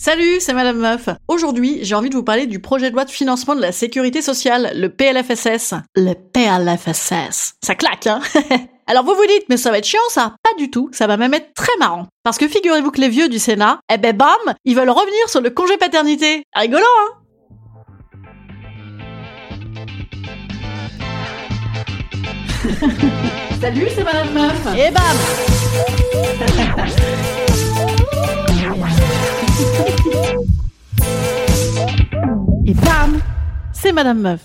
Salut, c'est Madame Meuf. Aujourd'hui, j'ai envie de vous parler du projet de loi de financement de la sécurité sociale, le PLFSS. Le PLFSS. Ça claque, hein? Alors vous vous dites, mais ça va être chiant ça? Pas du tout, ça va même être très marrant. Parce que figurez-vous que les vieux du Sénat, eh ben bam, ils veulent revenir sur le congé paternité. Rigolo, hein? Salut, c'est Madame Meuf. Et bam Et bam C'est Madame Meuf.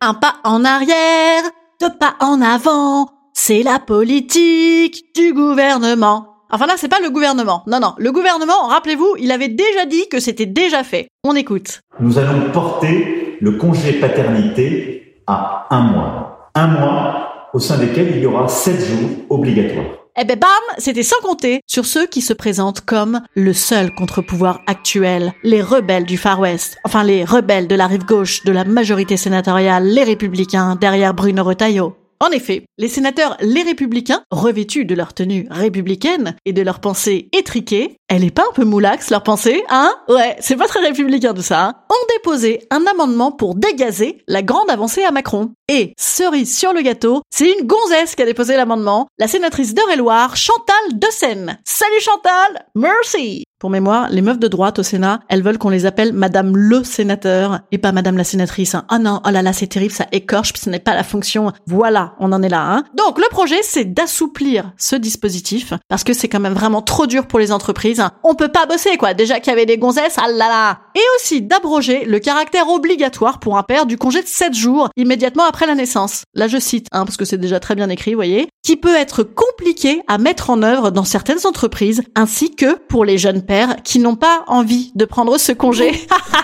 Un pas en arrière, deux pas en avant, c'est la politique du gouvernement. Enfin là, c'est pas le gouvernement. Non, non. Le gouvernement, rappelez-vous, il avait déjà dit que c'était déjà fait. On écoute. Nous allons porter le congé paternité à un mois. Un mois au sein desquels il y aura sept jours obligatoires. Eh ben bam, c'était sans compter sur ceux qui se présentent comme le seul contre-pouvoir actuel, les rebelles du Far West, enfin les rebelles de la rive gauche de la majorité sénatoriale, les républicains derrière Bruno Retailleau. En effet, les sénateurs les républicains, revêtus de leur tenue républicaine et de leur pensée étriquée, elle est pas un peu moulax leur pensée, hein? Ouais, c'est pas très républicain de ça, hein? Ont déposé un amendement pour dégazer la grande avancée à Macron. Et, cerise sur le gâteau, c'est une gonzesse qui a déposé l'amendement, la sénatrice d'Eure-et-Loire, Chantal Seine. Salut Chantal! Merci pour mémoire, les meufs de droite au Sénat, elles veulent qu'on les appelle Madame le sénateur et pas Madame la sénatrice. Ah non, oh là là, c'est terrible, ça écorche, ce n'est pas la fonction. Voilà, on en est là. Hein. Donc le projet, c'est d'assouplir ce dispositif parce que c'est quand même vraiment trop dur pour les entreprises. On peut pas bosser quoi. Déjà qu'il y avait des gonzesses, ah là là. Et aussi d'abroger le caractère obligatoire pour un père du congé de 7 jours immédiatement après la naissance. Là, je cite, hein, parce que c'est déjà très bien écrit, vous voyez, qui peut être compliqué à mettre en œuvre dans certaines entreprises ainsi que pour les jeunes pères qui n'ont pas envie de prendre ce congé.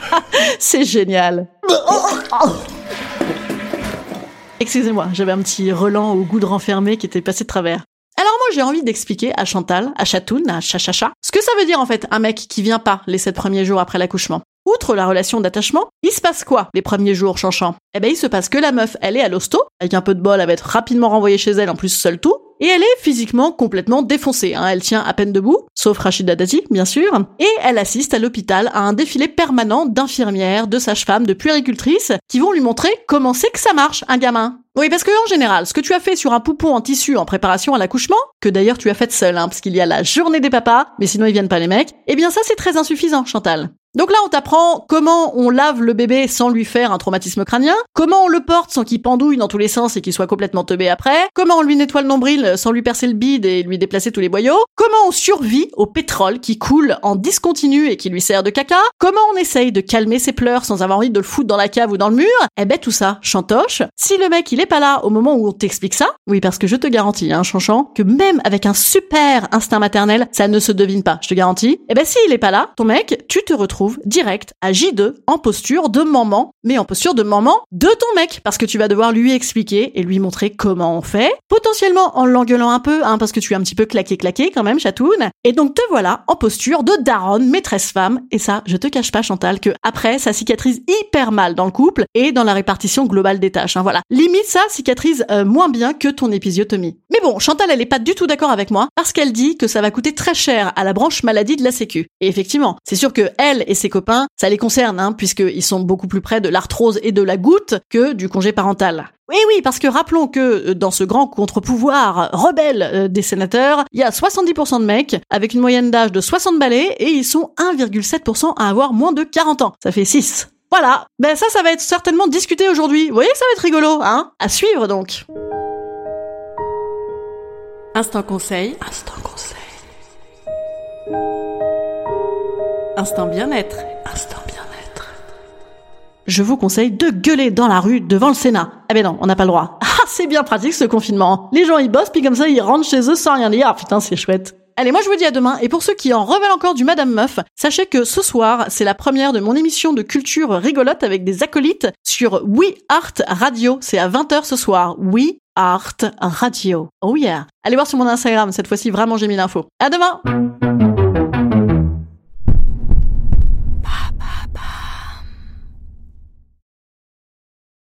C'est génial. Excusez-moi, j'avais un petit relan au goût de renfermé qui était passé de travers. Alors moi j'ai envie d'expliquer à Chantal, à Chatoun, à Chachacha, ce que ça veut dire en fait un mec qui vient pas les sept premiers jours après l'accouchement. Outre la relation d'attachement, il se passe quoi les premiers jours chanchant Eh ben il se passe que la meuf, elle est à l'hosto, avec un peu de bol, elle va être rapidement renvoyée chez elle, en plus seule tout, et elle est physiquement complètement défoncée. Hein. Elle tient à peine debout, sauf Rachida Dati, bien sûr. Et elle assiste à l'hôpital à un défilé permanent d'infirmières, de sages-femmes, de puéricultrices qui vont lui montrer comment c'est que ça marche, un gamin. Oui, parce que en général, ce que tu as fait sur un poupon en tissu en préparation à l'accouchement, que d'ailleurs tu as fait seul, hein, parce qu'il y a la journée des papas, mais sinon ils viennent pas les mecs, eh bien ça c'est très insuffisant, Chantal. Donc là, on t'apprend comment on lave le bébé sans lui faire un traumatisme crânien, comment on le porte sans qu'il pendouille dans tous les sens et qu'il soit complètement teubé après, comment on lui nettoie le nombril sans lui percer le bide et lui déplacer tous les boyaux, comment on survit au pétrole qui coule en discontinu et qui lui sert de caca, comment on essaye de calmer ses pleurs sans avoir envie de le foutre dans la cave ou dans le mur, eh ben tout ça, chantoche. Si le mec il est pas là au moment où on t'explique ça, oui parce que je te garantis, hein, chanchant, que même avec un super instinct maternel, ça ne se devine pas, je te garantis. Eh ben s'il est pas là, ton mec, tu te retrouves direct à J2 en posture de maman, mais en posture de maman de ton mec, parce que tu vas devoir lui expliquer et lui montrer comment on fait, potentiellement en l'engueulant un peu, hein, parce que tu es un petit peu claqué claqué quand même, chatoun, et donc te voilà en posture de daronne, maîtresse femme, et ça, je te cache pas Chantal, que après, ça cicatrise hyper mal dans le couple et dans la répartition globale des tâches, hein, voilà. Limite, ça cicatrise euh, moins bien que ton épisiotomie. Mais bon, Chantal, elle est pas du tout d'accord avec moi, parce qu'elle dit que ça va coûter très cher à la branche maladie de la sécu. Et effectivement, c'est sûr que elle et ses copains, ça les concerne, hein, puisqu'ils sont beaucoup plus près de l'arthrose et de la goutte que du congé parental. Oui, oui, parce que rappelons que euh, dans ce grand contre-pouvoir rebelle euh, des sénateurs, il y a 70% de mecs avec une moyenne d'âge de 60 balais et ils sont 1,7% à avoir moins de 40 ans. Ça fait 6. Voilà, ben ça, ça va être certainement discuté aujourd'hui. Vous voyez que ça va être rigolo, hein À suivre donc. Instant conseil. Instant conseil. Instant bien-être. Instant bien-être. Je vous conseille de gueuler dans la rue devant le Sénat. Ah ben non, on n'a pas le droit. Ah, c'est bien pratique ce confinement. Les gens ils bossent puis comme ça ils rentrent chez eux sans rien dire. Ah putain, c'est chouette. Allez, moi je vous dis à demain, et pour ceux qui en reveulent encore du Madame Meuf, sachez que ce soir, c'est la première de mon émission de culture rigolote avec des acolytes sur We Art Radio. C'est à 20h ce soir. We Art Radio. Oh yeah. Allez voir sur mon Instagram, cette fois-ci vraiment j'ai mis l'info. À demain!